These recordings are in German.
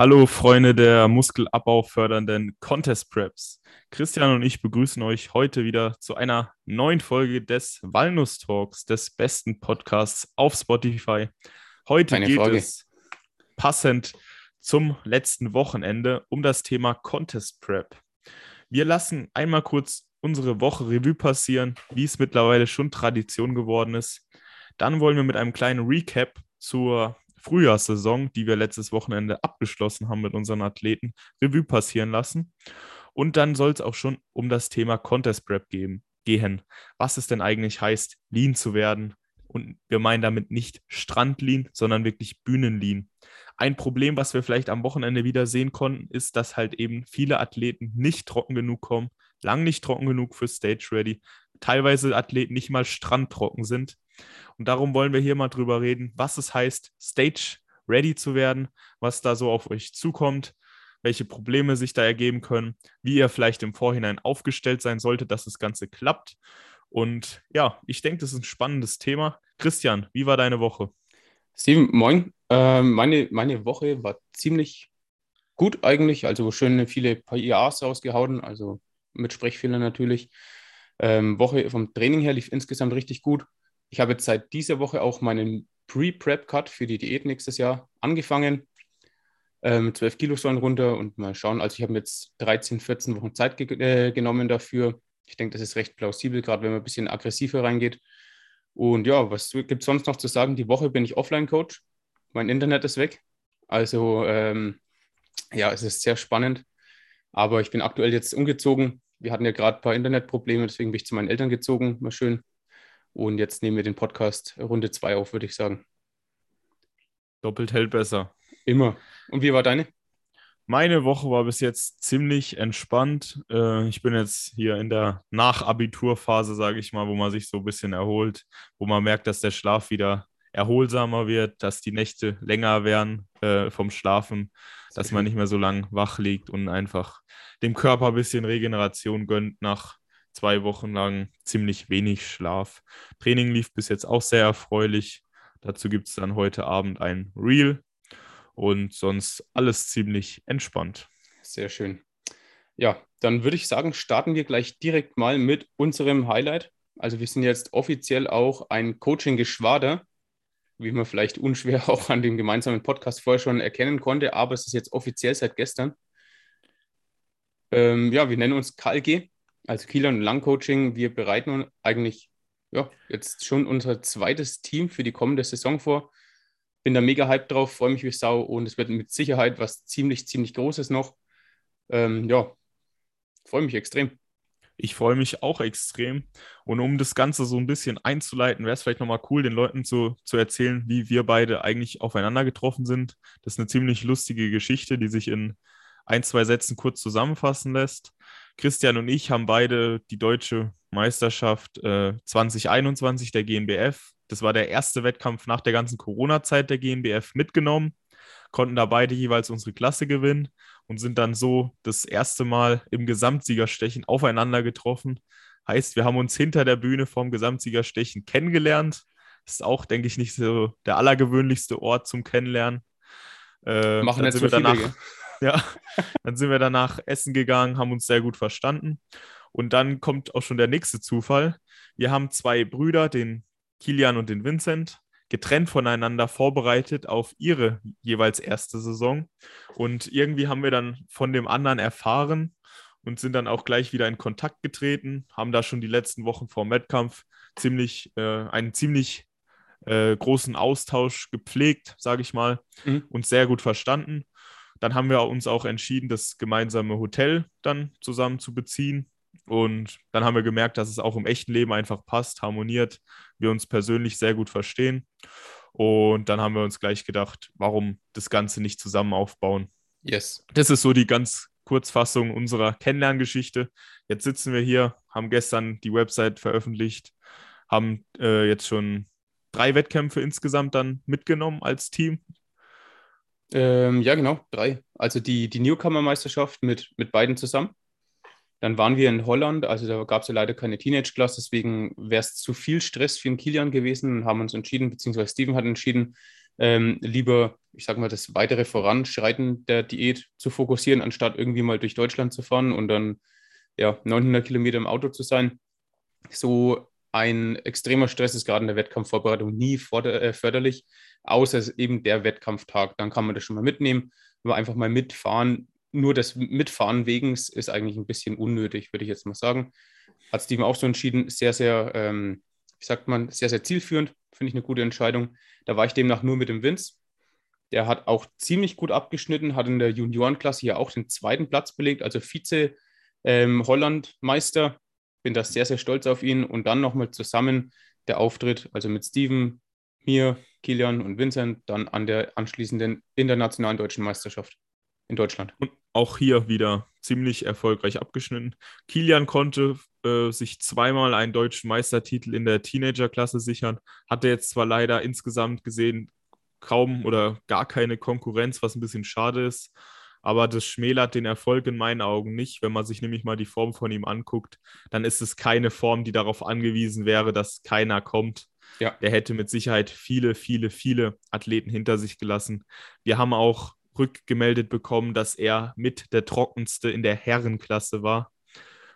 Hallo Freunde der Muskelabbau fördernden Contest Preps. Christian und ich begrüßen euch heute wieder zu einer neuen Folge des Walnuss Talks, des besten Podcasts auf Spotify. Heute Eine geht Folge. es passend zum letzten Wochenende um das Thema Contest Prep. Wir lassen einmal kurz unsere Woche Revue passieren, wie es mittlerweile schon Tradition geworden ist. Dann wollen wir mit einem kleinen Recap zur Frühjahrssaison, die wir letztes Wochenende abgeschlossen haben mit unseren Athleten, Revue passieren lassen. Und dann soll es auch schon um das Thema Contest Prep geben, gehen. Was es denn eigentlich heißt, Lean zu werden. Und wir meinen damit nicht Strandlean, sondern wirklich Bühnenlean. Ein Problem, was wir vielleicht am Wochenende wieder sehen konnten, ist, dass halt eben viele Athleten nicht trocken genug kommen, lang nicht trocken genug für Stage Ready, teilweise Athleten nicht mal strandtrocken sind. Und darum wollen wir hier mal drüber reden, was es heißt, Stage Ready zu werden, was da so auf euch zukommt, welche Probleme sich da ergeben können, wie ihr vielleicht im Vorhinein aufgestellt sein solltet, dass das Ganze klappt. Und ja, ich denke, das ist ein spannendes Thema. Christian, wie war deine Woche? Steven, moin. Ähm, meine, meine Woche war ziemlich gut eigentlich. Also schön viele PIAs rausgehauen, also mit Sprechfehlern natürlich. Ähm, Woche vom Training her lief insgesamt richtig gut. Ich habe jetzt seit dieser Woche auch meinen Pre-Prep-Cut für die Diät nächstes Jahr angefangen. Ähm, 12 Kilo sollen runter und mal schauen. Also ich habe mir jetzt 13, 14 Wochen Zeit ge äh, genommen dafür. Ich denke, das ist recht plausibel, gerade wenn man ein bisschen aggressiver reingeht. Und ja, was gibt es sonst noch zu sagen? Die Woche bin ich Offline-Coach. Mein Internet ist weg. Also ähm, ja, es ist sehr spannend. Aber ich bin aktuell jetzt umgezogen. Wir hatten ja gerade ein paar Internetprobleme, deswegen bin ich zu meinen Eltern gezogen. Mal schön. Und jetzt nehmen wir den Podcast Runde 2 auf, würde ich sagen. Doppelt hält besser. Immer. Und wie war deine? Meine Woche war bis jetzt ziemlich entspannt. Äh, Ich bin jetzt hier in der Nachabiturphase, sage ich mal, wo man sich so ein bisschen erholt, wo man merkt, dass der Schlaf wieder erholsamer wird, dass die Nächte länger werden äh, vom Schlafen, dass man nicht mehr so lang wach liegt und einfach dem Körper ein bisschen Regeneration gönnt nach zwei Wochen lang ziemlich wenig Schlaf. Training lief bis jetzt auch sehr erfreulich. Dazu gibt es dann heute Abend ein Reel und sonst alles ziemlich entspannt. Sehr schön. Ja, dann würde ich sagen, starten wir gleich direkt mal mit unserem Highlight. Also wir sind jetzt offiziell auch ein Coaching-Geschwader, wie man vielleicht unschwer auch an dem gemeinsamen Podcast vorher schon erkennen konnte, aber es ist jetzt offiziell seit gestern. Ähm, ja, wir nennen uns KLG, also Kieler und Lang Coaching. Wir bereiten uns eigentlich ja, jetzt schon unser zweites Team für die kommende Saison vor. Bin da mega hyped drauf, freue mich wie Sau und es wird mit Sicherheit was ziemlich, ziemlich Großes noch. Ähm, ja, freue mich extrem. Ich freue mich auch extrem. Und um das Ganze so ein bisschen einzuleiten, wäre es vielleicht nochmal cool, den Leuten zu, zu erzählen, wie wir beide eigentlich aufeinander getroffen sind. Das ist eine ziemlich lustige Geschichte, die sich in ein, zwei Sätzen kurz zusammenfassen lässt. Christian und ich haben beide die deutsche Meisterschaft äh, 2021 der GNBF. Das war der erste Wettkampf nach der ganzen Corona-Zeit der GNBF mitgenommen, konnten da beide jeweils unsere Klasse gewinnen und sind dann so das erste Mal im Gesamtsiegerstechen aufeinander getroffen. Heißt, wir haben uns hinter der Bühne vom Gesamtsiegerstechen kennengelernt. Ist auch, denke ich, nicht so der allergewöhnlichste Ort zum Kennenlernen. Äh, Machen dann nicht sind wir danach, ja, dann sind wir danach essen gegangen, haben uns sehr gut verstanden. Und dann kommt auch schon der nächste Zufall. Wir haben zwei Brüder, den Kilian und den Vincent, getrennt voneinander vorbereitet auf ihre jeweils erste Saison. Und irgendwie haben wir dann von dem anderen erfahren und sind dann auch gleich wieder in Kontakt getreten, haben da schon die letzten Wochen vor dem Wettkampf ziemlich, äh, einen ziemlich äh, großen Austausch gepflegt, sage ich mal, Mhm. und sehr gut verstanden. Dann haben wir uns auch entschieden, das gemeinsame Hotel dann zusammen zu beziehen. Und dann haben wir gemerkt, dass es auch im echten Leben einfach passt, harmoniert, wir uns persönlich sehr gut verstehen. Und dann haben wir uns gleich gedacht, warum das Ganze nicht zusammen aufbauen. Yes. Das ist so die ganz Kurzfassung unserer Kennenlerngeschichte. Jetzt sitzen wir hier, haben gestern die Website veröffentlicht, haben äh, jetzt schon drei Wettkämpfe insgesamt dann mitgenommen als Team. Ähm, ja, genau, drei. Also die, die Newcomer-Meisterschaft mit, mit beiden zusammen. Dann waren wir in Holland, also da gab es ja leider keine Teenage-Class, deswegen wäre es zu viel Stress für den Kilian gewesen und haben uns entschieden, beziehungsweise Steven hat entschieden, ähm, lieber ich sag mal, das weitere Voranschreiten der Diät zu fokussieren, anstatt irgendwie mal durch Deutschland zu fahren und dann ja, 900 Kilometer im Auto zu sein. So ein extremer Stress ist gerade in der Wettkampfvorbereitung nie äh, förderlich, außer eben der Wettkampftag. Dann kann man das schon mal mitnehmen, aber einfach mal mitfahren. Nur das Mitfahren wegen ist eigentlich ein bisschen unnötig, würde ich jetzt mal sagen. Hat Steven auch so entschieden, sehr, sehr, ähm, wie sagt man, sehr, sehr zielführend. Finde ich eine gute Entscheidung. Da war ich demnach nur mit dem Vince. Der hat auch ziemlich gut abgeschnitten, hat in der Juniorenklasse ja auch den zweiten Platz belegt, also Vize ähm, Holland-Meister bin da sehr, sehr stolz auf ihn. Und dann nochmal zusammen der Auftritt, also mit Steven, mir, Kilian und Vincent, dann an der anschließenden internationalen deutschen Meisterschaft in Deutschland. Und auch hier wieder ziemlich erfolgreich abgeschnitten. Kilian konnte äh, sich zweimal einen deutschen Meistertitel in der Teenagerklasse sichern, hatte jetzt zwar leider insgesamt gesehen kaum oder gar keine Konkurrenz, was ein bisschen schade ist. Aber das schmälert den Erfolg in meinen Augen nicht. Wenn man sich nämlich mal die Form von ihm anguckt, dann ist es keine Form, die darauf angewiesen wäre, dass keiner kommt. Ja. Der hätte mit Sicherheit viele, viele, viele Athleten hinter sich gelassen. Wir haben auch rückgemeldet bekommen, dass er mit der trockenste in der Herrenklasse war,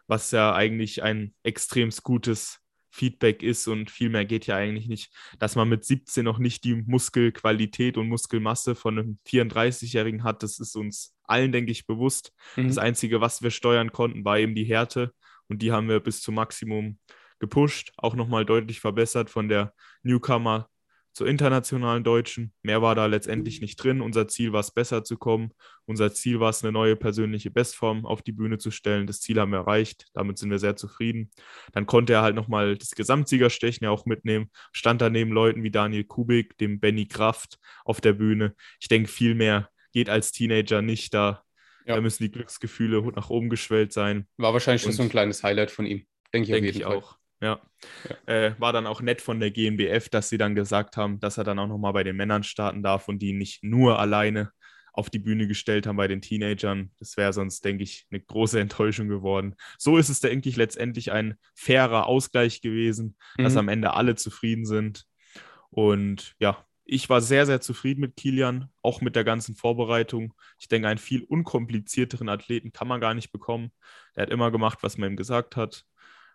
was ja eigentlich ein extrem gutes Feedback ist und viel mehr geht ja eigentlich nicht, dass man mit 17 noch nicht die Muskelqualität und Muskelmasse von einem 34-Jährigen hat, das ist uns allen, denke ich, bewusst. Mhm. Das Einzige, was wir steuern konnten, war eben die Härte und die haben wir bis zum Maximum gepusht, auch nochmal deutlich verbessert von der Newcomer zur internationalen Deutschen. Mehr war da letztendlich nicht drin. Unser Ziel war es, besser zu kommen. Unser Ziel war es, eine neue persönliche Bestform auf die Bühne zu stellen. Das Ziel haben wir erreicht. Damit sind wir sehr zufrieden. Dann konnte er halt nochmal das Gesamtsiegerstechen ja auch mitnehmen. Stand da neben Leuten wie Daniel Kubik, dem Benny Kraft auf der Bühne. Ich denke, viel mehr geht als Teenager nicht da. Ja. Da müssen die Glücksgefühle nach oben geschwellt sein. War wahrscheinlich schon so ein kleines Highlight von ihm. Denke ich denk auf jeden ich Fall. auch. Ja. ja. Äh, war dann auch nett von der GmbF, dass sie dann gesagt haben, dass er dann auch nochmal bei den Männern starten darf und die nicht nur alleine auf die Bühne gestellt haben bei den Teenagern. Das wäre sonst, denke ich, eine große Enttäuschung geworden. So ist es, denke ich, letztendlich ein fairer Ausgleich gewesen, mhm. dass am Ende alle zufrieden sind. Und ja, ich war sehr, sehr zufrieden mit Kilian, auch mit der ganzen Vorbereitung. Ich denke, einen viel unkomplizierteren Athleten kann man gar nicht bekommen. Er hat immer gemacht, was man ihm gesagt hat.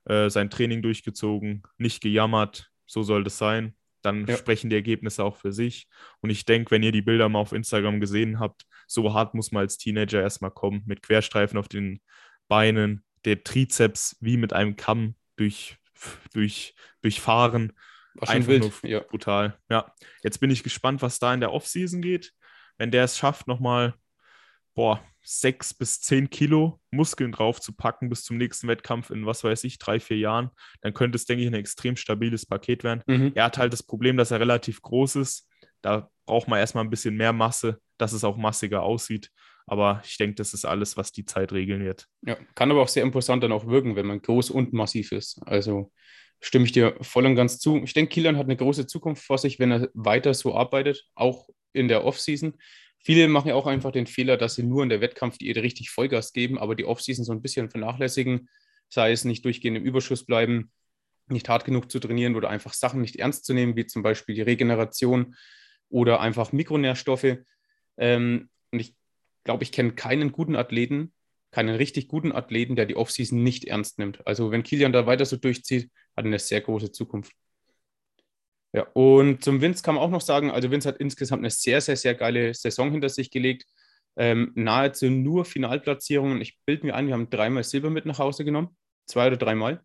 Äh, sein Training durchgezogen, nicht gejammert, so soll das sein. Dann ja. sprechen die Ergebnisse auch für sich. Und ich denke, wenn ihr die Bilder mal auf Instagram gesehen habt, so hart muss man als Teenager erstmal kommen, mit Querstreifen auf den Beinen, der Trizeps wie mit einem Kamm durch, durch, durchfahren. War Einfach wild. nur ja. brutal. Ja, jetzt bin ich gespannt, was da in der Offseason geht. Wenn der es schafft, nochmal, boah, sechs bis zehn Kilo Muskeln drauf zu packen bis zum nächsten Wettkampf in, was weiß ich, drei, vier Jahren, dann könnte es, denke ich, ein extrem stabiles Paket werden. Mhm. Er hat halt das Problem, dass er relativ groß ist. Da braucht man erstmal ein bisschen mehr Masse, dass es auch massiger aussieht. Aber ich denke, das ist alles, was die Zeit regeln wird. Ja, kann aber auch sehr imposant dann auch wirken, wenn man groß und massiv ist. Also stimme ich dir voll und ganz zu. Ich denke, Kilian hat eine große Zukunft vor sich, wenn er weiter so arbeitet, auch in der Offseason. Viele machen ja auch einfach den Fehler, dass sie nur in der Wettkampfdiät richtig Vollgas geben, aber die Offseason so ein bisschen vernachlässigen, sei es nicht durchgehend im Überschuss bleiben, nicht hart genug zu trainieren oder einfach Sachen nicht ernst zu nehmen, wie zum Beispiel die Regeneration oder einfach Mikronährstoffe. Ähm, und ich glaube, ich kenne keinen guten Athleten, keinen richtig guten Athleten, der die Offseason nicht ernst nimmt. Also wenn Kilian da weiter so durchzieht, hat er eine sehr große Zukunft. Ja, und zum Vince kann man auch noch sagen, also Vince hat insgesamt eine sehr, sehr, sehr geile Saison hinter sich gelegt. Ähm, nahezu nur Finalplatzierungen. Ich bilde mir ein, wir haben dreimal Silber mit nach Hause genommen. Zwei oder dreimal.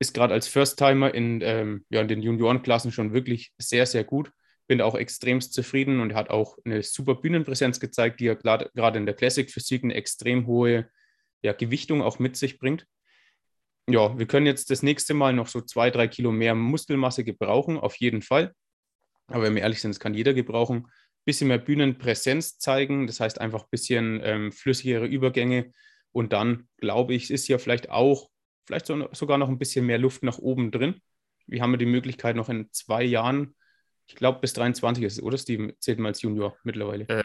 Ist gerade als First-Timer in, ähm, ja, in den Juniorenklassen schon wirklich sehr, sehr gut. Bin auch extremst zufrieden und hat auch eine super Bühnenpräsenz gezeigt, die ja gerade in der Classic Physik eine extrem hohe ja, Gewichtung auch mit sich bringt ja, wir können jetzt das nächste Mal noch so zwei, drei Kilo mehr Muskelmasse gebrauchen, auf jeden Fall. Aber wenn wir ehrlich sind, das kann jeder gebrauchen. Bisschen mehr Bühnenpräsenz zeigen, das heißt einfach ein bisschen ähm, flüssigere Übergänge. Und dann, glaube ich, ist ja vielleicht auch, vielleicht so, sogar noch ein bisschen mehr Luft nach oben drin. Wir haben ja die Möglichkeit, noch in zwei Jahren Ich glaube, bis 23 ist es, oder Steven? Zählt man als Junior mittlerweile. Äh,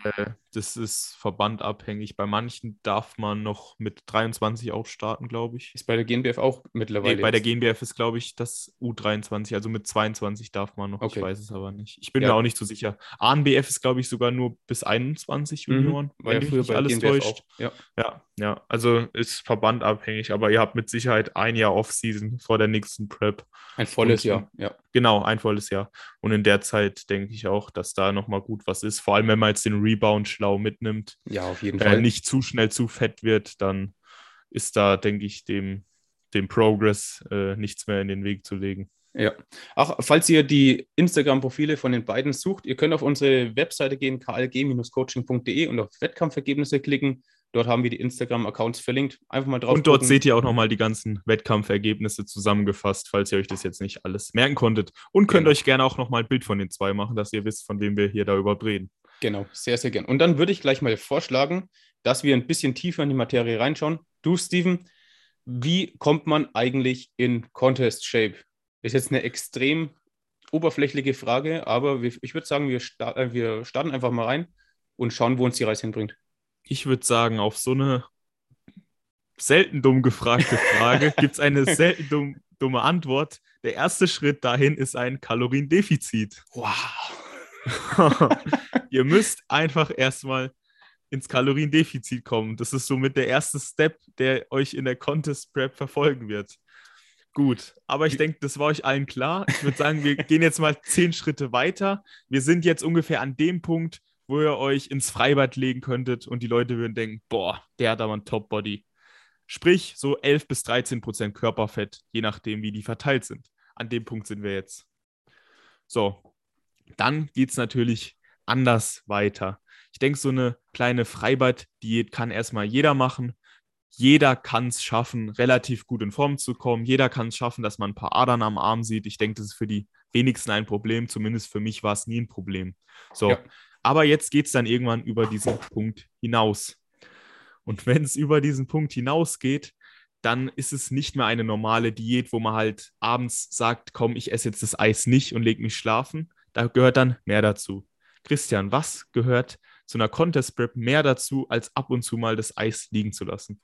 das ist verbandabhängig. Bei manchen darf man noch mit 23 auch starten, glaube ich. Ist bei der GNBF auch mittlerweile. Nee, bei der GNBF ist, glaube ich, das U23, also mit 22 darf man noch. Okay. Ich weiß es aber nicht. Ich bin Ja. mir auch nicht so sicher. ANBF ist, glaube ich, sogar nur bis 21 Mhm. Junioren, War ja wenn mich früher bei alles GNBF täuscht. auch. Ja. Ja, ja, also ist verbandabhängig, aber ihr habt mit Sicherheit ein Jahr Off-Season vor der nächsten Prep. Ein volles Und- Jahr. Ja. Genau, ein volles Jahr. Und in der Zeit denke ich auch, dass da nochmal gut was ist. Vor allem, wenn man jetzt den Rebound schlau mitnimmt, ja, auf jeden Fall. nicht zu schnell zu fett wird, dann ist da, denke ich, dem, dem Progress äh, nichts mehr in den Weg zu legen. Ja. Ach, falls ihr die Instagram-Profile von den beiden sucht, ihr könnt auf unsere Webseite gehen, klg-coaching.de und auf Wettkampfergebnisse klicken. Dort haben wir die Instagram-Accounts verlinkt. Einfach mal drauf Und dort gucken. seht ihr auch nochmal die ganzen Wettkampfergebnisse zusammengefasst, falls ihr euch das jetzt nicht alles merken konntet. Und könnt Genau. euch gerne auch nochmal ein Bild von den zwei machen, dass ihr wisst, von wem wir hier da überhaupt reden. Genau, sehr, sehr gern. Und dann würde ich gleich mal vorschlagen, dass wir ein bisschen tiefer in die Materie reinschauen. Du, Steven, wie kommt man eigentlich in Contest Shape? Ist jetzt eine extrem oberflächliche Frage, aber ich würde sagen, wir, sta äh, wir starten einfach mal rein und schauen, wo uns die Reise hinbringt. Ich würde sagen, auf so eine selten dumm gefragte Frage gibt es eine selten dumm, dumme Antwort. Der erste Schritt dahin ist ein Kaloriendefizit. Wow. ihr müsst einfach erstmal ins Kaloriendefizit kommen. Das ist somit der erste Step, der euch in der Contest Prep verfolgen wird. Gut, aber ich denke, das war euch allen klar. Ich würde sagen, wir gehen jetzt mal zehn Schritte weiter. Wir sind jetzt ungefähr an dem Punkt, wo ihr euch ins Freibad legen könntet und die Leute würden denken, boah, der hat aber ein Top-Body. Sprich, so 11 bis 13 Prozent Körperfett, je nachdem, wie die verteilt sind. An dem Punkt sind wir jetzt. So, dann geht es natürlich anders weiter. Ich denke, so eine kleine Freibad-Diät kann erstmal jeder machen. Jeder kann es schaffen, relativ gut in Form zu kommen. Jeder kann es schaffen, dass man ein paar Adern am Arm sieht. Ich denke, das ist für die wenigsten ein Problem. Zumindest für mich war es nie ein Problem. So, Ja. Aber jetzt geht es dann irgendwann über diesen Punkt hinaus. Und wenn es über diesen Punkt hinausgeht, dann ist es nicht mehr eine normale Diät, wo man halt abends sagt, komm, ich esse jetzt das Eis nicht und leg mich schlafen. Da gehört dann mehr dazu. Christian, was gehört zu einer Contest Prep mehr dazu, als ab und zu mal das Eis liegen zu lassen?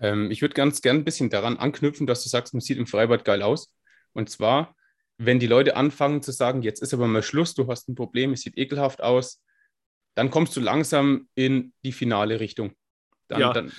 Ähm, ich würde ganz gern ein bisschen daran anknüpfen, dass du sagst, man sieht im Freibad geil aus. Und zwar, wenn die Leute anfangen zu sagen, jetzt ist aber mal Schluss, du hast ein Problem, es sieht ekelhaft aus, dann kommst du langsam in die finale Richtung. Dann, Ja. dann,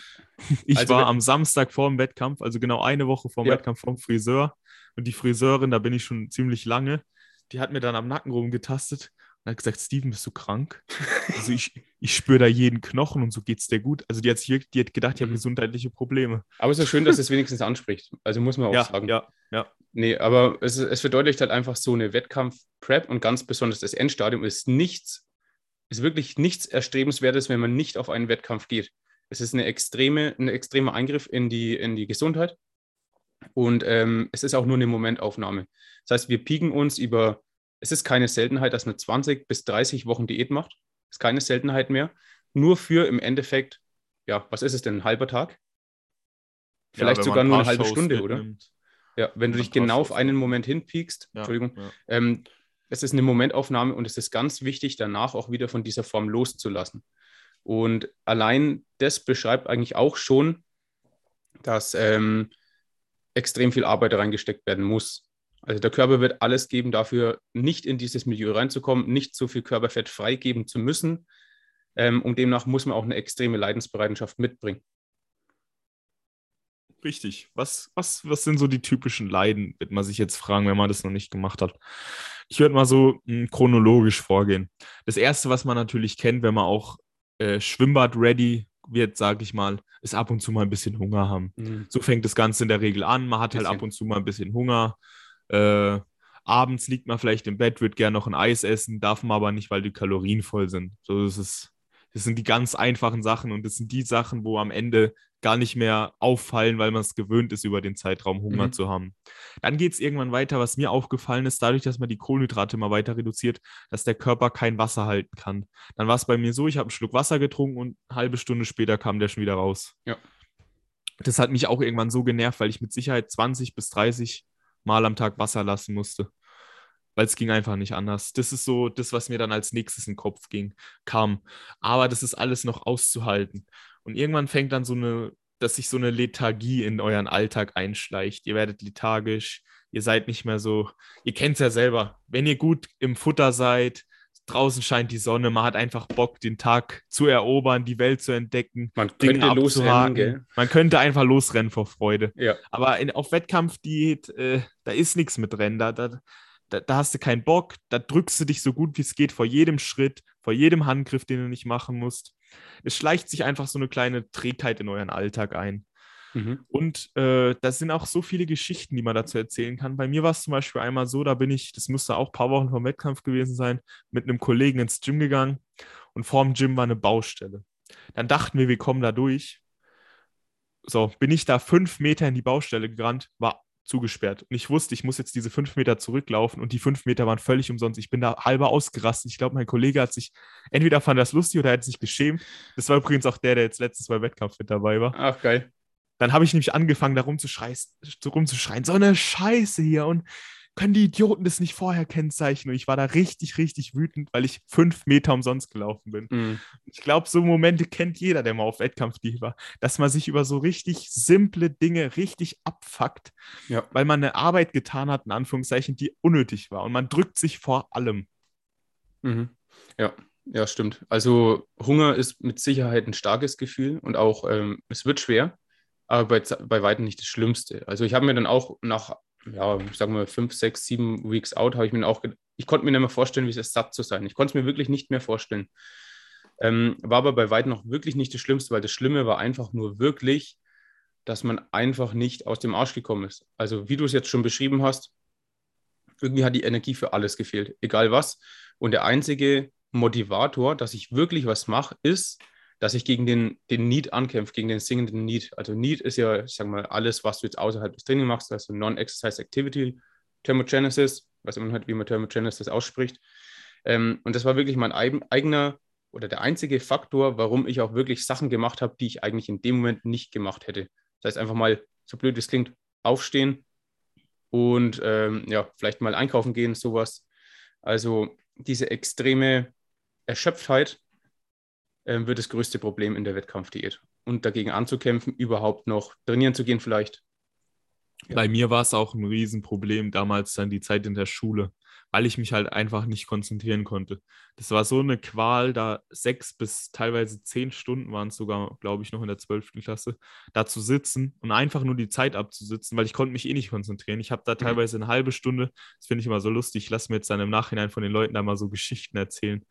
Ich Also war am Samstag vor dem Wettkampf, also genau eine Woche vor dem Ja. Wettkampf vom Friseur. Und die Friseurin, da bin ich schon ziemlich lange, die hat mir dann am Nacken rumgetastet und hat gesagt, Steven, bist du krank? Also ich, ich spüre da jeden Knochen und so geht's dir gut. Also die hat, sich wirklich, die hat gedacht, ich habe Mhm. gesundheitliche Probleme. aber es ist schön, dass es wenigstens anspricht. Also muss man auch Ja, sagen. ja, ja. Nee, aber es, es verdeutlicht halt einfach so eine Wettkampf-Prep und ganz besonders das Endstadium ist nichts, ist wirklich nichts Erstrebenswertes, wenn man nicht auf einen Wettkampf geht. Es ist eine extreme, ein extremer Eingriff in die, in die Gesundheit und ähm, es ist auch nur eine Momentaufnahme. Das heißt, wir pieken uns über, es ist keine Seltenheit, dass man 20 bis 30 Wochen Diät macht. Ist keine Seltenheit mehr. Nur für im Endeffekt, ja, was ist es denn, ein halber Tag? Vielleicht Ja, sogar nur ein eine halbe Stunde, oder? mitnimmt. Ja, wenn du dich genau auf einen. Moment hinpiekst, Ja, Entschuldigung, ja. ähm, es ist eine Momentaufnahme und es ist ganz wichtig, danach auch wieder von dieser Form loszulassen. Und allein das beschreibt eigentlich auch schon, dass ähm, extrem viel Arbeit reingesteckt werden muss. Also der Körper wird alles geben, dafür nicht in dieses Milieu reinzukommen, nicht so viel Körperfett freigeben zu müssen. Ähm, und demnach muss man auch eine extreme Leidensbereitschaft mitbringen. Richtig. Was, was, was sind so die typischen Leiden, wird man sich jetzt fragen, wenn man das noch nicht gemacht hat. Ich würde mal so mh, chronologisch vorgehen. Das Erste, was man natürlich kennt, wenn man auch äh, Schwimmbad-ready wird, sage ich mal, ist ab und zu mal ein bisschen Hunger haben. So fängt das Ganze in der Regel an. Man hat halt Bisschen. ab und zu mal ein bisschen Hunger. Äh, abends liegt man vielleicht im Bett, wird gerne noch ein Eis essen, darf man aber nicht, weil die Kalorien voll sind. So das ist das sind die ganz einfachen Sachen und das sind die Sachen, wo am Ende gar nicht mehr auffallen, weil man es gewöhnt ist, über den Zeitraum Hunger Mhm. zu haben. Dann geht es irgendwann weiter, was mir aufgefallen ist, dadurch, dass man die Kohlenhydrate immer weiter reduziert, dass der Körper kein Wasser halten kann. Dann war es bei mir so, ich habe einen Schluck Wasser getrunken und eine halbe Stunde später kam der schon wieder raus. Ja. Das hat mich auch irgendwann so genervt, weil ich mit Sicherheit 20 bis 30 Mal am Tag Wasser lassen musste. weil es ging einfach nicht anders. Das ist so das, was mir dann als nächstes in den Kopf ging, kam. Aber das ist alles noch auszuhalten. Und irgendwann fängt dann so eine, dass sich so eine Lethargie in euren Alltag einschleicht. Ihr werdet lethargisch, ihr seid nicht mehr so, ihr kennt es ja selber. Wenn ihr gut im Futter seid, draußen scheint die Sonne, man hat einfach Bock, den Tag zu erobern, die Welt zu entdecken. Man könnte losrennen, gell? Man könnte einfach losrennen vor Freude. Ja. Aber in, auf Wettkampfdiät, äh, da ist nichts mit Rennen. Da, da, da, da, hast du keinen Bock, da drückst du dich so gut wie es geht vor jedem Schritt, vor jedem Handgriff, den du nicht machen musst. Es schleicht sich einfach so eine kleine Trägheit in euren Alltag ein. Mhm. Und äh, das sind auch so viele Geschichten, die man dazu erzählen kann. Bei mir war es zum Beispiel einmal so, da bin ich, das müsste auch ein paar Wochen vom Wettkampf gewesen sein, mit einem Kollegen ins Gym gegangen und vor dem Gym war eine Baustelle. Dann dachten wir, wir kommen da durch. So, bin ich da fünf Meter in die Baustelle gerannt, war zugesperrt. Und ich wusste, ich muss jetzt diese fünf Meter zurücklaufen und die fünf Meter waren völlig umsonst. Ich bin da halber ausgerastet. Ich glaube, mein Kollege hat sich, entweder fand das lustig oder er hat sich geschämt. Das war übrigens auch der, der jetzt letztes Mal Wettkampf mit dabei war. Ach, geil. Dann habe ich nämlich angefangen, da rumzuschreien, rumzuschreien, so eine Scheiße hier und können die Idioten das nicht vorher kennzeichnen? Und ich war da richtig, richtig wütend, weil ich fünf Meter umsonst gelaufen bin. Mhm. Ich glaube, so Momente kennt jeder, der mal auf Wettkampfdiät war, dass man sich über so richtig simple Dinge richtig abfuckt, ja. weil man eine Arbeit getan hat, in Anführungszeichen, die unnötig war. Und man drückt sich vor allem. Mhm. Ja. Ja, stimmt. Also Hunger ist mit Sicherheit ein starkes Gefühl und auch ähm, es wird schwer, aber bei, bei weitem nicht das Schlimmste. Also ich habe mir dann auch nach ja, sagen wir fünf, sechs, sieben Weeks out, habe ich mir auch, ich konnte mir nicht mehr vorstellen, wie es ist, satt zu sein. Ich konnte es mir wirklich nicht mehr vorstellen. Ähm, war aber bei weitem noch wirklich nicht das Schlimmste, weil das Schlimme war einfach nur wirklich, dass man einfach nicht aus dem Arsch gekommen ist. Also wie du es jetzt schon beschrieben hast, irgendwie hat die Energie für alles gefehlt, egal was. Und der einzige Motivator, dass ich wirklich was mache, ist, dass ich gegen den, den Need ankämpfe, gegen den singenden Need. Also Need ist ja, ich sag mal, alles, was du jetzt außerhalb des Trainings machst, also Non-Exercise Activity, Thermogenesis, was immer halt, wie man Thermogenesis ausspricht. Ähm, und das war wirklich mein eigener oder der einzige Faktor, warum ich auch wirklich Sachen gemacht habe, die ich eigentlich in dem Moment nicht gemacht hätte. Das heißt, einfach mal, so blöd es klingt, aufstehen und ähm, ja, vielleicht mal einkaufen gehen, sowas. Also diese extreme Erschöpftheit ähm, wird das größte Problem in der Wettkampfdiät. Und dagegen anzukämpfen, überhaupt noch trainieren zu gehen vielleicht. Ja. Bei mir war es auch ein Riesenproblem damals dann die Zeit in der Schule, weil ich mich halt einfach nicht konzentrieren konnte. Das war so eine Qual, da sechs bis teilweise zehn Stunden waren es sogar, glaube ich, noch in der zwölften Klasse, da zu sitzen und einfach nur die Zeit abzusitzen, weil ich konnte mich eh nicht konzentrieren. Ich habe da mhm. teilweise eine halbe Stunde, das finde ich immer so lustig, ich lasse mir jetzt dann im Nachhinein von den Leuten da mal so Geschichten erzählen.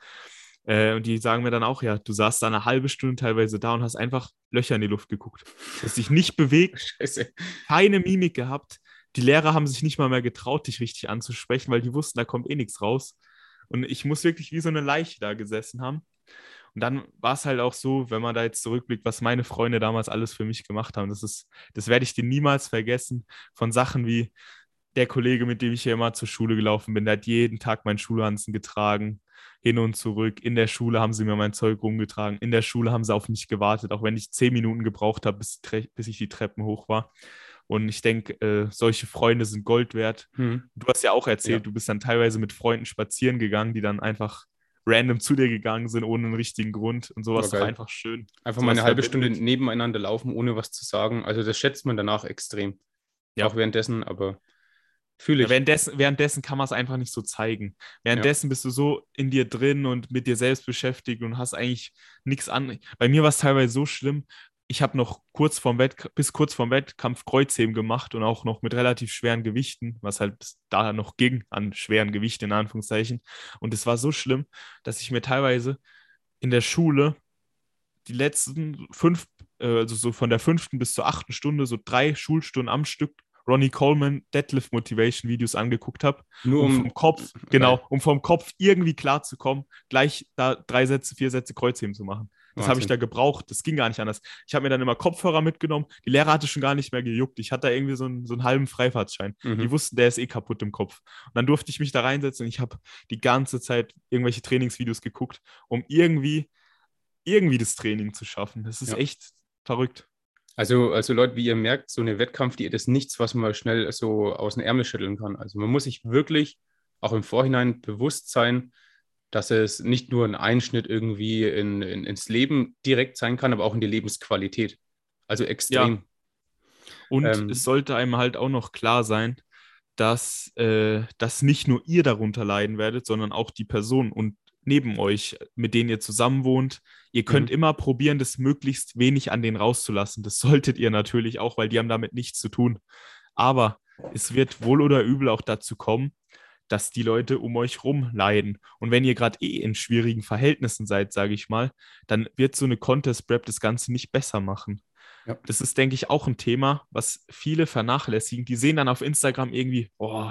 Äh, und die sagen mir dann auch, ja, du saßt da eine halbe Stunde teilweise da und hast einfach Löcher in die Luft geguckt. Du hast dich nicht bewegt, Scheiße. keine Mimik gehabt. Die Lehrer haben sich nicht mal mehr getraut, dich richtig anzusprechen, weil die wussten, da kommt eh nichts raus. Und ich muss wirklich wie so eine Leiche da gesessen haben. Und dann war es halt auch so, wenn man da jetzt zurückblickt, was meine Freunde damals alles für mich gemacht haben. Das ist, das werde ich dir niemals vergessen. Von Sachen wie der Kollege, mit dem ich hier immer zur Schule gelaufen bin, der hat jeden Tag meinen Schulhansen getragen hin und zurück. In der Schule haben sie mir mein Zeug rumgetragen. In der Schule haben sie auf mich gewartet, auch wenn ich zehn Minuten gebraucht habe, bis, bis ich die Treppen hoch war. Und ich denke, äh, solche Freunde sind Gold wert. Hm. Du hast ja auch erzählt, ja. du bist dann teilweise mit Freunden spazieren gegangen, die dann einfach random zu dir gegangen sind, ohne einen richtigen Grund. Und sowas ist einfach schön. Einfach mal eine halbe Stunde nebeneinander laufen, ohne was zu sagen. Also das schätzt man danach extrem. Ja. Auch währenddessen, aber Fühle ich. Währenddessen, währenddessen kann man es einfach nicht so zeigen. Währenddessen ja. bist du so in dir drin und mit dir selbst beschäftigt und hast eigentlich nichts an. Bei mir war es teilweise so schlimm. Ich habe noch kurz vorm Wett bis kurz vorm Wettkampf Kreuzheben gemacht und auch noch mit relativ schweren Gewichten, was halt da noch ging an schweren Gewichten in Anführungszeichen. Und es war so schlimm, dass ich mir teilweise in der Schule die letzten fünf, äh, also so von der fünften bis zur achten Stunde, so drei Schulstunden am Stück Ronnie Coleman Deadlift Motivation Videos angeguckt habe. Nur um, um, vom Kopf, genau, um vom Kopf irgendwie klar zu kommen, gleich da drei Sätze, vier Sätze Kreuzheben zu machen. Das habe ich da gebraucht. Das ging gar nicht anders. Ich habe mir dann immer Kopfhörer mitgenommen. Die Lehrer hatte schon gar nicht mehr gejuckt. Ich hatte da irgendwie so einen, so einen halben Freifahrtschein. Mhm. Die wussten, der ist eh kaputt im Kopf. Und dann durfte ich mich da reinsetzen und ich habe die ganze Zeit irgendwelche Trainingsvideos geguckt, um irgendwie, irgendwie das Training zu schaffen. Das ist ja. echt verrückt. Also, also Leute, wie ihr merkt, so eine Wettkampfdiät ist nichts, was man schnell so aus dem Ärmel schütteln kann. Also man muss sich wirklich auch im Vorhinein bewusst sein, dass es nicht nur ein Einschnitt irgendwie in, in, ins Leben direkt sein kann, aber auch in die Lebensqualität. Also extrem. Ja. Und ähm, es sollte einem halt auch noch klar sein, dass, äh, dass nicht nur ihr darunter leiden werdet, sondern auch die Person und neben euch, mit denen ihr zusammen wohnt. Ihr könnt mhm. immer probieren, das möglichst wenig an denen rauszulassen. Das solltet ihr natürlich auch, weil die haben damit nichts zu tun. Aber es wird wohl oder übel auch dazu kommen, dass die Leute um euch rum leiden. Und wenn ihr gerade eh in schwierigen Verhältnissen seid, sage ich mal, dann wird so eine Contest Prep das Ganze nicht besser machen. Ja. Das ist, denke ich, auch ein Thema, was viele vernachlässigen. Die sehen dann auf Instagram irgendwie, oh,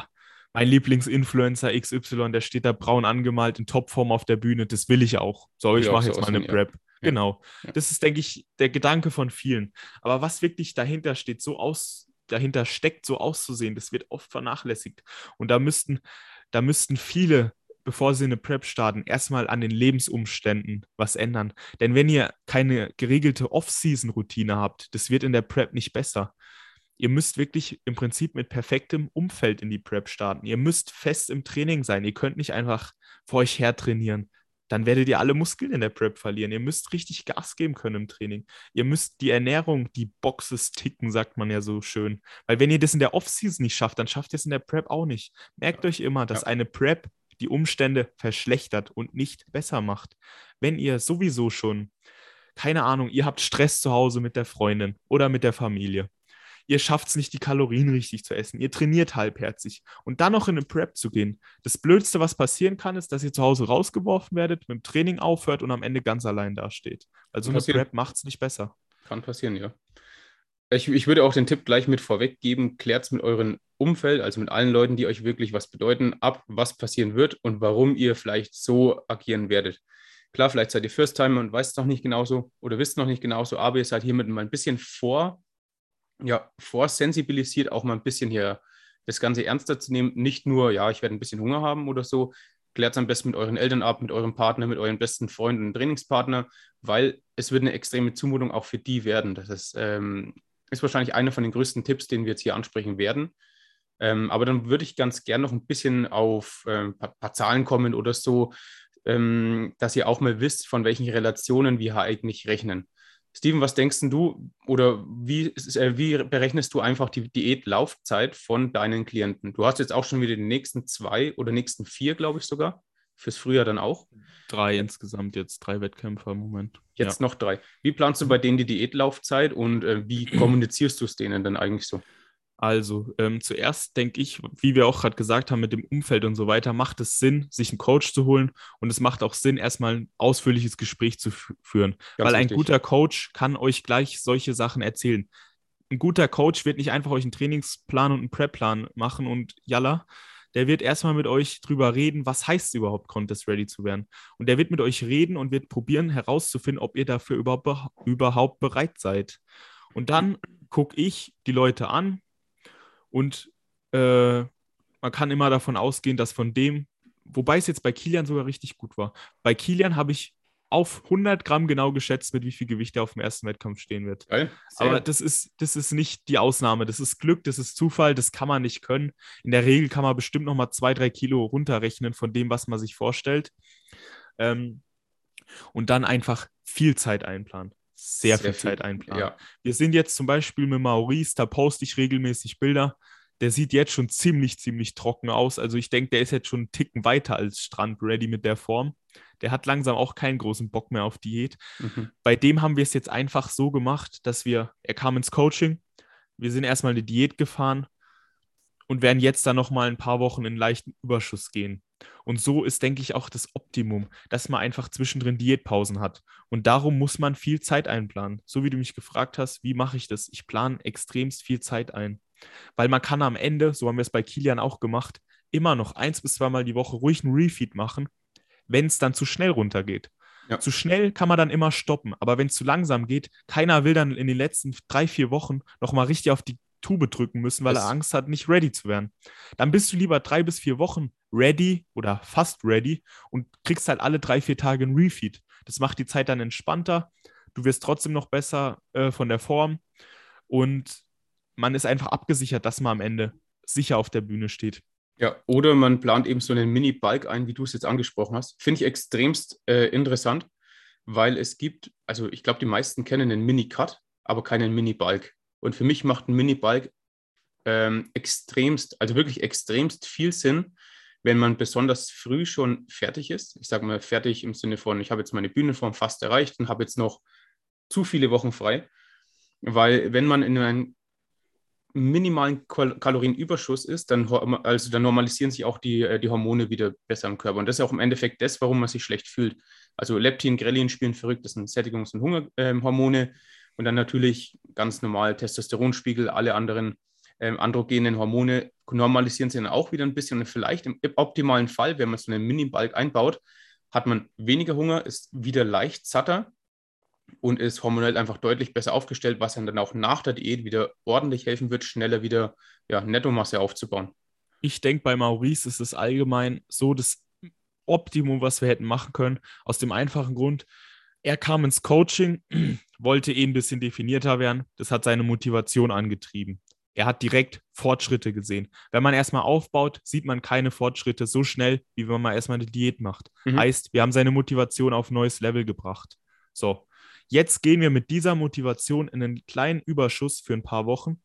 mein Lieblingsinfluencer XY, der steht da braun angemalt in Topform auf der Bühne, das will ich auch. So, ich, ich mache so jetzt mal eine Prep. Ja. Genau. Ja. Das ist, denke ich, der Gedanke von vielen. Aber was wirklich dahinter steht, so aus, dahinter steckt, so auszusehen, das wird oft vernachlässigt. Und da müssten, da müssten viele bevor sie eine Prep starten, erstmal an den Lebensumständen was ändern. Denn wenn ihr keine geregelte Off-Season-Routine habt, das wird in der Prep nicht besser. Ihr müsst wirklich im Prinzip mit perfektem Umfeld in die Prep starten. Ihr müsst fest im Training sein. Ihr könnt nicht einfach vor euch her trainieren. Dann werdet ihr alle Muskeln in der Prep verlieren. Ihr müsst richtig Gas geben können im Training. Ihr müsst die Ernährung, die Boxes ticken, sagt man ja so schön. Weil wenn ihr das in der Offseason nicht schafft, dann schafft ihr es in der Prep auch nicht. Merkt euch immer, dass ja. eine Prep die Umstände verschlechtert und nicht besser macht. Wenn ihr sowieso schon, keine Ahnung, ihr habt Stress zu Hause mit der Freundin oder mit der Familie, ihr schafft es nicht, die Kalorien richtig zu essen, ihr trainiert halbherzig und dann noch in eine Prep zu gehen. Das Blödste, was passieren kann, ist, dass ihr zu Hause rausgeworfen werdet, mit dem Training aufhört und am Ende ganz allein dasteht. Also eine Prep macht es nicht besser. Kann passieren, ja. Ich, ich würde auch den Tipp gleich mit vorweg geben, klärt es mit euren Umfeld, also mit allen Leuten, die euch wirklich was bedeuten, ab, was passieren wird und warum ihr vielleicht so agieren werdet. Klar, vielleicht seid ihr First-Timer und weißt es noch nicht genauso oder wisst noch nicht genauso, aber ihr seid hiermit mal ein bisschen vor, ja, vorsensibilisiert, auch mal ein bisschen hier das Ganze ernster zu nehmen. Nicht nur, ja, ich werde ein bisschen Hunger haben oder so. Klärt es am besten mit euren Eltern ab, mit eurem Partner, mit euren besten Freunden und Trainingspartner, weil es wird eine extreme Zumutung auch für die werden. Das ist, ähm, ist wahrscheinlich einer von den größten Tipps, den wir jetzt hier ansprechen werden. Ähm, aber dann würde ich ganz gern noch ein bisschen auf ein ähm, paar, paar, Zahlen kommen oder so, ähm, dass ihr auch mal wisst, von welchen Relationen wir eigentlich rechnen. Steven, was denkst du oder wie, äh, wie berechnest du einfach die Diätlaufzeit von deinen Klienten? Du hast jetzt auch schon wieder die nächsten zwei oder nächsten vier, glaube ich sogar. Fürs Frühjahr dann auch? Drei insgesamt jetzt, drei Wettkämpfer im Moment. Jetzt ja. noch drei. Wie planst du bei denen die Diätlaufzeit und äh, wie kommunizierst du es denen dann eigentlich so? Also, ähm, zuerst denke ich, wie wir auch gerade gesagt haben, mit dem Umfeld und so weiter, macht es Sinn, sich einen Coach zu holen und es macht auch Sinn, erstmal ein ausführliches Gespräch zu führen. Ganz Weil ein guter Coach kann euch gleich solche Sachen erzählen. Ein guter Coach wird nicht einfach euch einen Trainingsplan und einen Prep-Plan machen und jalla. Der wird erstmal mit euch drüber reden, was heißt überhaupt, Contest ready zu werden. Und der wird mit euch reden und wird probieren herauszufinden, ob ihr dafür überhaupt, überhaupt bereit seid. Und dann gucke ich die Leute an, und äh, man kann immer davon ausgehen, dass von dem, wobei es jetzt bei Kilian sogar richtig gut war. Bei Kilian habe ich auf 100 Gramm genau geschätzt, mit wie viel Gewicht er auf dem ersten Wettkampf stehen wird. Geil, Aber das ist, das ist nicht die Ausnahme. Das ist Glück, das ist Zufall, das kann man nicht können. In der Regel kann man bestimmt noch mal zwei, drei Kilo runterrechnen von dem, was man sich vorstellt. Ähm, und dann einfach viel Zeit einplanen sehr, sehr viel, viel, Zeit einplanen. Ja. Wir sind jetzt zum Beispiel mit Maurice, da poste ich regelmäßig Bilder. Der sieht jetzt schon ziemlich, ziemlich trocken aus. Also ich denke, der ist jetzt schon einen Ticken weiter als Strand ready mit der Form. Der hat langsam auch keinen großen Bock mehr auf Diät. Mhm. Bei dem haben wir es jetzt einfach so gemacht, dass wir, er kam ins Coaching, wir sind erstmal eine Diät gefahren und werden jetzt dann nochmal ein paar Wochen in leichten Überschuss gehen. Und so ist, denke ich, auch das Optimum, dass man einfach zwischendrin Diätpausen hat. Und darum muss man viel Zeit einplanen. So wie du mich gefragt hast, wie mache ich das? Ich plane extremst viel Zeit ein. Weil man kann am Ende, so haben wir es bei Kilian auch gemacht, immer noch eins bis zweimal die Woche ruhig einen Refeed machen, wenn es dann zu schnell runtergeht. Ja. Zu schnell kann man dann immer stoppen, aber wenn es zu langsam geht, keiner will dann in den letzten drei, vier Wochen nochmal richtig auf die Tube drücken müssen, weil das er Angst hat, nicht ready zu werden. Dann bist du lieber drei bis vier Wochen ready oder fast ready und kriegst halt alle drei, vier Tage ein Refeed. Das macht die Zeit dann entspannter. Du wirst trotzdem noch besser äh, von der Form und man ist einfach abgesichert, dass man am Ende sicher auf der Bühne steht. Ja, oder man plant eben so einen Mini-Balk ein, wie du es jetzt angesprochen hast. Finde ich extremst äh, interessant, weil es gibt, also ich glaube, die meisten kennen einen Mini-Cut, aber keinen Mini-Balk. Und für mich macht ein Mini-Balk ähm, extremst, also wirklich extremst viel Sinn, wenn man besonders früh schon fertig ist. Ich sage mal fertig im Sinne von, ich habe jetzt meine Bühnenform fast erreicht und habe jetzt noch zu viele Wochen frei. Weil wenn man in einem minimalen Kalorienüberschuss ist, dann, also dann normalisieren sich auch die, äh, die Hormone wieder besser im Körper. Und das ist auch im Endeffekt das, warum man sich schlecht fühlt. Also Leptin, Grelin spielen verrückt, das sind Sättigungs- und Hungerhormone. Ähm, und dann natürlich ganz normal Testosteronspiegel, alle anderen ähm, androgenen Hormone normalisieren sich dann auch wieder ein bisschen. Und vielleicht im optimalen Fall, wenn man so einen Mini-Balk einbaut, hat man weniger Hunger, ist wieder leicht satter und ist hormonell einfach deutlich besser aufgestellt, was dann auch nach der Diät wieder ordentlich helfen wird, schneller wieder ja, Nettomasse aufzubauen. Ich denke, bei Maurice ist es allgemein so das Optimum, was wir hätten machen können, aus dem einfachen Grund, er kam ins Coaching, wollte eh ein bisschen definierter werden. Das hat seine Motivation angetrieben. Er hat direkt Fortschritte gesehen. Wenn man erstmal aufbaut, sieht man keine Fortschritte so schnell, wie wenn man erstmal eine Diät macht. Mhm. Heißt, wir haben seine Motivation auf ein neues Level gebracht. So, jetzt gehen wir mit dieser Motivation in einen kleinen Überschuss für ein paar Wochen.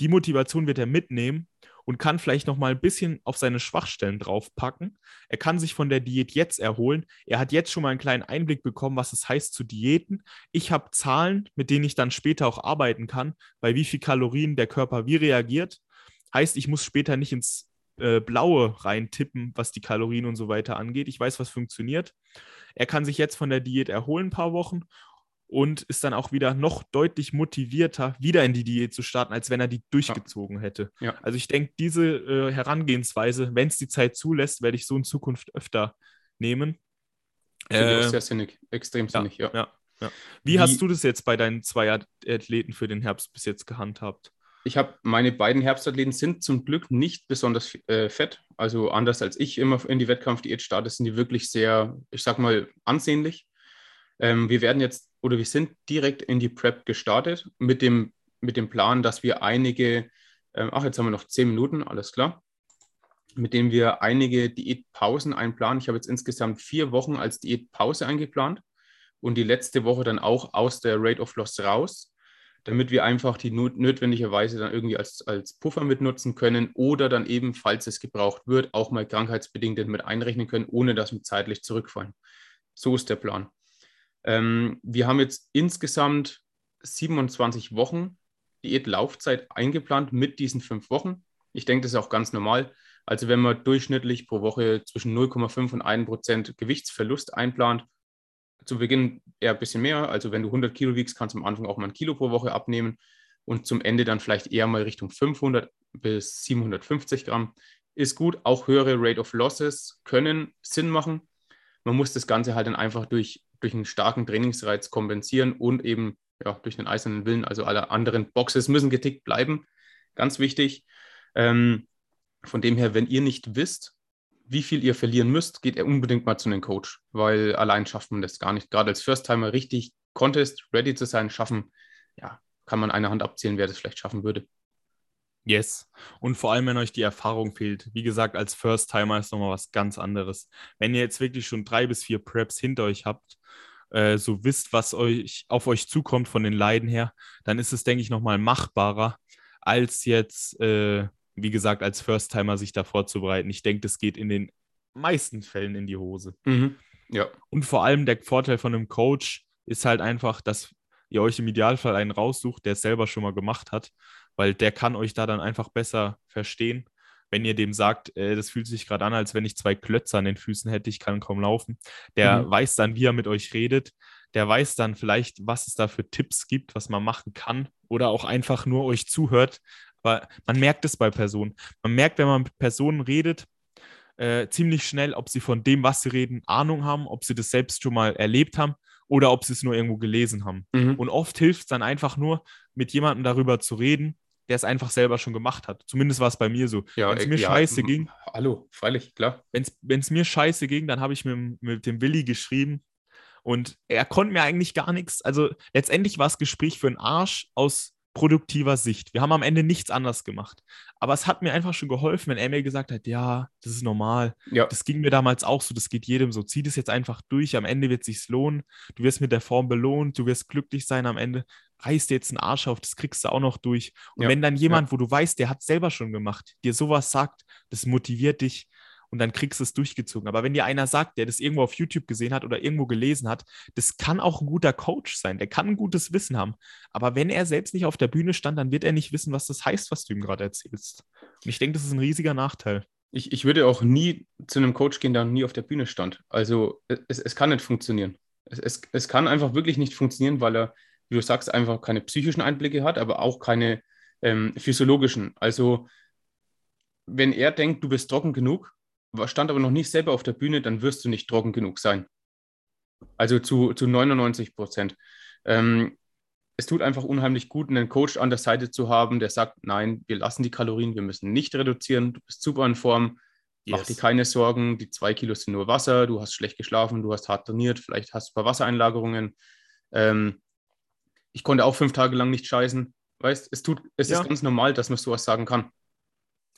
Die Motivation wird er mitnehmen und kann vielleicht noch mal ein bisschen auf seine Schwachstellen draufpacken. Er kann sich von der Diät jetzt erholen. Er hat jetzt schon mal einen kleinen Einblick bekommen, was es heißt zu diäten. Ich habe Zahlen, mit denen ich dann später auch arbeiten kann, bei wie viel Kalorien der Körper wie reagiert. Heißt, ich muss später nicht ins äh, Blaue reintippen, was die Kalorien und so weiter angeht. Ich weiß, was funktioniert. Er kann sich jetzt von der Diät erholen, ein paar Wochen und ist dann auch wieder noch deutlich motivierter, wieder in die Diät zu starten, als wenn er die durchgezogen hätte. Ja. Also ich denke, diese äh, Herangehensweise, wenn es die Zeit zulässt, werde ich so in Zukunft öfter nehmen. Äh, sehr sinnig, extrem sinnig, ja. ja. ja Wie, Wie, hast du das jetzt bei deinen zwei Athleten für den Herbst bis jetzt gehandhabt? Ich habe meine beiden Herbstathleten sind zum Glück nicht besonders äh, fett. Also anders als ich immer in die Wettkampfdiät starte, sind die wirklich sehr, ich sag mal, ansehnlich. Ähm, wir werden jetzt oder wir sind direkt in die Prep gestartet mit dem, mit dem Plan, dass wir einige, ähm, ach, jetzt haben wir noch zehn Minuten, alles klar, mit dem wir einige Diätpausen einplanen. Ich habe jetzt insgesamt vier Wochen als Diätpause eingeplant und die letzte Woche dann auch aus der Rate of Loss raus, damit wir einfach die notwendigerweise dann irgendwie als, als Puffer mitnutzen können oder dann eben, falls es gebraucht wird, auch mal krankheitsbedingt mit einrechnen können, ohne dass wir zeitlich zurückfallen. So ist der Plan. Ähm, wir haben jetzt insgesamt 27 Wochen Diätlaufzeit eingeplant mit diesen fünf Wochen. Ich denke, das ist auch ganz normal. Also wenn man durchschnittlich pro Woche zwischen 0,5 und 1 Prozent Gewichtsverlust einplant, zu Beginn eher ein bisschen mehr. Also wenn du 100 Kilo wiegst, kannst du am Anfang auch mal ein Kilo pro Woche abnehmen und zum Ende dann vielleicht eher mal Richtung 500 bis 750 Gramm. Ist gut. Auch höhere Rate of Losses können Sinn machen. Man muss das Ganze halt dann einfach durch durch einen starken Trainingsreiz kompensieren und eben ja, durch den eisernen Willen. Also alle anderen Boxes müssen getickt bleiben. Ganz wichtig. Ähm, von dem her, wenn ihr nicht wisst, wie viel ihr verlieren müsst, geht ihr unbedingt mal zu einem Coach, weil allein schafft man das gar nicht. Gerade als First-Timer richtig Contest ready zu sein, schaffen, ja, kann man eine Hand abzählen, wer das vielleicht schaffen würde. Yes. Und vor allem, wenn euch die Erfahrung fehlt. Wie gesagt, als First-Timer ist nochmal was ganz anderes. Wenn ihr jetzt wirklich schon drei bis vier Preps hinter euch habt, äh, so wisst, was euch auf euch zukommt von den Leiden her, dann ist es, denke ich, nochmal machbarer, als jetzt, äh, wie gesagt, als First-Timer sich da vorzubereiten. Ich denke, das geht in den meisten Fällen in die Hose. Mhm. Ja. Und vor allem der Vorteil von einem Coach ist halt einfach, dass ihr euch im Idealfall einen raussucht, der es selber schon mal gemacht hat weil der kann euch da dann einfach besser verstehen. Wenn ihr dem sagt, äh, das fühlt sich gerade an, als wenn ich zwei Klötze an den Füßen hätte, ich kann kaum laufen. Der mhm. weiß dann, wie er mit euch redet. Der weiß dann vielleicht, was es da für Tipps gibt, was man machen kann oder auch einfach nur euch zuhört. Aber man merkt es bei Personen. Man merkt, wenn man mit Personen redet, äh, ziemlich schnell, ob sie von dem, was sie reden, Ahnung haben, ob sie das selbst schon mal erlebt haben oder ob sie es nur irgendwo gelesen haben. Mhm. Und oft hilft es dann einfach nur, mit jemandem darüber zu reden, der es einfach selber schon gemacht hat. Zumindest war es bei mir so. Ja, wenn es mir ja, scheiße ging. Hallo, freilich, klar. Wenn es mir scheiße ging, dann habe ich mit, mit dem Willi geschrieben und er konnte mir eigentlich gar nichts. Also letztendlich war das Gespräch für einen Arsch aus produktiver Sicht. Wir haben am Ende nichts anders gemacht. Aber es hat mir einfach schon geholfen, wenn mir gesagt hat, ja, das ist normal. Ja. Das ging mir damals auch so, das geht jedem so. Zieh das jetzt einfach durch, am Ende wird es sich lohnen. Du wirst mit der Form belohnt, du wirst glücklich sein am Ende. Reiß dir jetzt einen Arsch auf, das kriegst du auch noch durch. Und Ja. wenn dann jemand, wo du weißt, der hat es selber schon gemacht, dir sowas sagt, das motiviert dich und dann kriegst du es durchgezogen. Aber wenn dir einer sagt, der das irgendwo auf YouTube gesehen hat oder irgendwo gelesen hat, das kann auch ein guter Coach sein, der kann ein gutes Wissen haben. Aber wenn er selbst nicht auf der Bühne stand, dann wird er nicht wissen, was das heißt, was du ihm gerade erzählst. Und ich denke, das ist ein riesiger Nachteil. Ich, ich würde auch nie zu einem Coach gehen, der nie auf der Bühne stand. Also es, es kann nicht funktionieren. Es, es, es kann einfach wirklich nicht funktionieren, weil er, wie du sagst, einfach keine psychischen Einblicke hat, aber auch keine ähm, physiologischen. Also wenn er denkt, du bist trocken genug, stand aber noch nicht selber auf der Bühne, dann wirst du nicht trocken genug sein. Also zu, zu 99 Prozent. Ähm, es tut einfach unheimlich gut, einen Coach an der Seite zu haben, der sagt, nein, wir lassen die Kalorien, wir müssen nicht reduzieren, du bist super in Form, mach Yes. dir keine Sorgen, die zwei Kilo sind nur Wasser, du hast schlecht geschlafen, du hast hart trainiert, vielleicht hast du ein paar Wassereinlagerungen. Ähm, ich konnte auch fünf Tage lang nicht scheißen. Weißt, es tut, es Ja. ist ganz normal, dass man sowas sagen kann.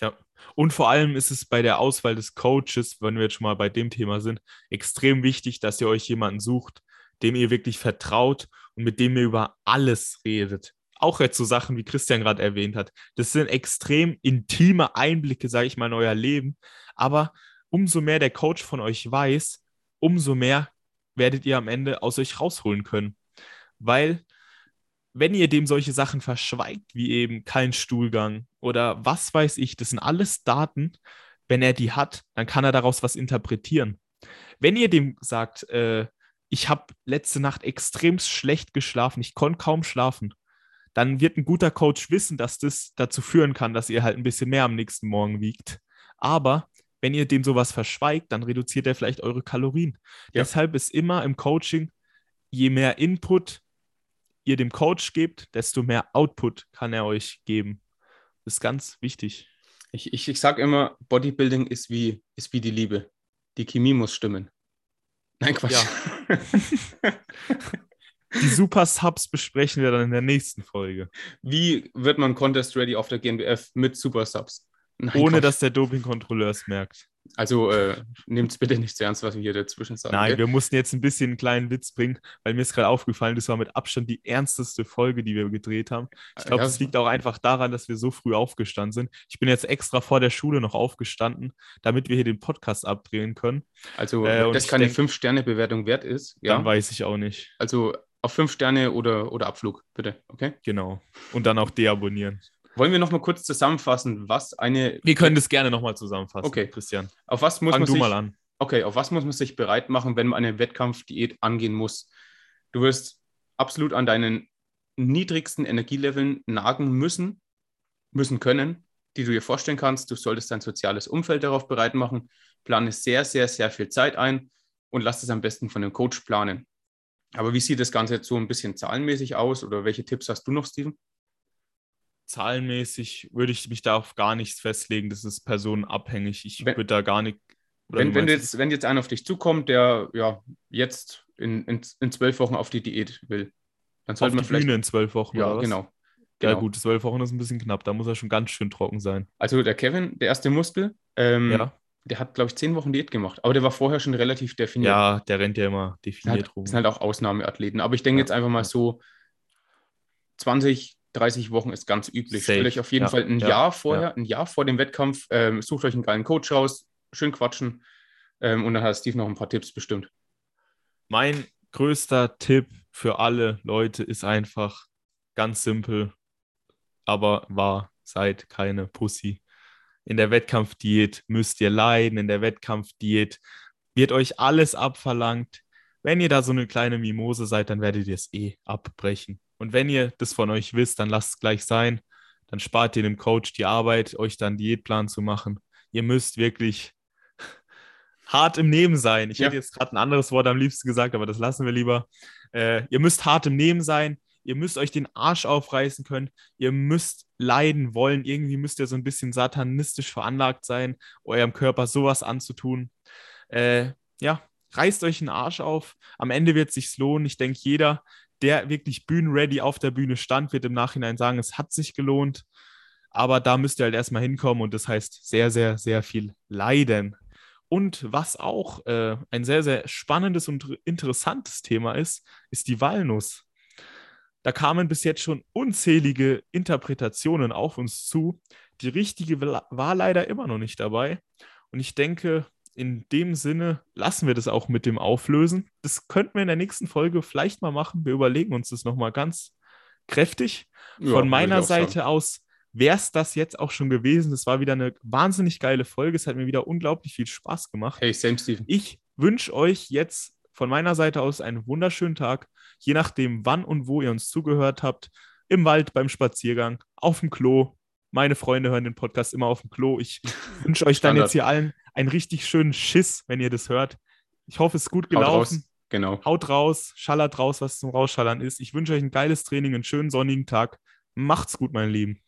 Ja. Und vor allem ist es bei der Auswahl des Coaches, wenn wir jetzt schon mal bei dem Thema sind, extrem wichtig, dass ihr euch jemanden sucht, dem ihr wirklich vertraut und mit dem ihr über alles redet. Auch jetzt so Sachen, wie Christian gerade erwähnt hat. Das sind extrem intime Einblicke, sage ich mal, in euer Leben. Aber umso mehr der Coach von euch weiß, umso mehr werdet ihr am Ende aus euch rausholen können. Weil wenn ihr dem solche Sachen verschweigt, wie eben kein Stuhlgang oder was weiß ich, das sind alles Daten, wenn er die hat, dann kann er daraus was interpretieren. Wenn ihr dem sagt, äh, ich habe letzte Nacht extrem schlecht geschlafen, ich konnte kaum schlafen, dann wird ein guter Coach wissen, dass das dazu führen kann, dass ihr halt ein bisschen mehr am nächsten Morgen wiegt. Aber wenn ihr dem sowas verschweigt, dann reduziert er vielleicht eure Kalorien. Ja. Deshalb ist immer im Coaching, je mehr Input ihr dem Coach gebt, desto mehr Output kann er euch geben. Das ist ganz wichtig. Ich, ich, ich sage immer, Bodybuilding ist wie, ist wie die Liebe. Die Chemie muss stimmen. Nein, Quatsch. Die Super Subs besprechen wir dann in der nächsten Folge. Wie wird man Contest ready auf der GmbF mit Super Subs? Nein, Ohne Quatsch. dass der Dopingkontrolleur es merkt. Also äh, nehmt es bitte nicht zu ernst, was wir hier dazwischen sagen. Nein, gell? wir mussten jetzt ein bisschen einen kleinen Witz bringen, weil mir ist gerade aufgefallen, das war mit Abstand die ernsteste Folge, die wir gedreht haben. Ich glaube, Ja, das liegt auch einfach daran, dass wir so früh aufgestanden sind. Ich bin jetzt extra vor der Schule noch aufgestanden, damit wir hier den Podcast abdrehen können. Also, Äh, das keine 5-Sterne-Bewertung wert ist, ja. Dann weiß ich auch nicht. Also auf 5 Sterne oder, oder Abflug, bitte. Okay. Genau. Und dann auch deabonnieren. Wollen wir noch mal kurz zusammenfassen, was eine. Wir können das gerne nochmal zusammenfassen, Okay. Christian. Auf was muss Fang man du sich, mal an. Okay, auf was muss man sich bereit machen, wenn man eine Wettkampfdiät angehen muss? Du wirst absolut an deinen niedrigsten Energieleveln nagen müssen, müssen können, die du dir vorstellen kannst. Du solltest dein soziales Umfeld darauf bereit machen. Plane sehr, sehr, sehr viel Zeit ein und lass es am besten von dem Coach planen. Aber wie sieht das Ganze jetzt so ein bisschen zahlenmäßig aus oder welche Tipps hast du noch, Steven? Zahlenmäßig würde ich mich da auf gar nichts festlegen. Das ist personenabhängig. Ich Wenn- würde da gar nicht. oder Wenn, wenn, jetzt, wenn jetzt einer auf dich zukommt, der ja jetzt in, in, in zwölf Wochen auf die Diät will, dann auf sollte die man vielleicht. Bühne in zwölf Wochen ja, was? genau. Ja, genau. gut, zwölf Wochen ist ein bisschen knapp. Da muss er schon ganz schön trocken sein. Also der Kevin, der erste Muskel, ähm, Ja. der hat, glaube ich, zehn Wochen Diät gemacht. Aber der war vorher schon relativ definiert. Ja, der rennt ja immer sind definiert halt, rum. das sind halt auch Ausnahmeathleten. Aber ich denke Ja, jetzt einfach mal so, 20, 30 Wochen ist ganz üblich. Safe. Stellt euch auf jeden Ja, Fall ein ja, Jahr vorher, ein Jahr vor dem Wettkampf, ähm, sucht euch einen geilen Coach raus, schön quatschen. Ähm, und dann hat Steve noch ein paar Tipps bestimmt. Mein größter Tipp für alle Leute ist einfach ganz simpel, aber wahr, seid keine Pussy. In der Wettkampfdiät müsst ihr leiden, in der Wettkampfdiät wird euch alles abverlangt. Wenn ihr da so eine kleine Mimose seid, dann werdet ihr es eh abbrechen. Und wenn ihr das von euch wisst, dann lasst es gleich sein. Dann spart ihr dem Coach die Arbeit, euch dann Diätplan zu machen. Ihr müsst wirklich hart im Nehmen sein. Ich Ja. hätte jetzt gerade ein anderes Wort am liebsten gesagt, aber das lassen wir lieber. Äh, ihr müsst hart im Nehmen sein. Ihr müsst euch den Arsch aufreißen können. Ihr müsst leiden wollen. Irgendwie müsst ihr so ein bisschen satanistisch veranlagt sein, eurem Körper sowas anzutun. Äh, ja, reißt euch den Arsch auf. Am Ende wird es sich lohnen. Ich denke, jeder, der wirklich bühnenready auf der Bühne stand, wird im Nachhinein sagen, es hat sich gelohnt. Aber da müsst ihr halt erstmal hinkommen und das heißt sehr, sehr, sehr viel leiden. Und was auch äh, ein sehr, sehr spannendes und interessantes Thema ist, ist die Walnuss. Da kamen bis jetzt schon unzählige Interpretationen auf uns zu. Die richtige war leider immer noch nicht dabei. Und ich denke, in dem Sinne lassen wir das auch mit dem Auflösen. Das könnten wir in der nächsten Folge vielleicht mal machen. Wir überlegen uns das nochmal ganz kräftig. Ja, Von meiner Seite aus wäre es das jetzt auch schon gewesen. Das war wieder eine wahnsinnig geile Folge. Es hat mir wieder unglaublich viel Spaß gemacht. Hey, Sam Steven. Ich wünsche euch jetzt von meiner Seite aus einen wunderschönen Tag. Je nachdem, wann und wo ihr uns zugehört habt. Im Wald, beim Spaziergang, auf dem Klo. Meine Freunde hören den Podcast immer auf dem Klo. Ich wünsche euch dann jetzt hier allen einen richtig schönen Schiss, wenn ihr das hört. Ich hoffe, es ist gut gelaufen. Haut raus. Genau. Haut raus, schallert raus, was zum Rausschallern ist. Ich wünsche euch ein geiles Training, einen schönen sonnigen Tag. Macht's gut, meine Lieben.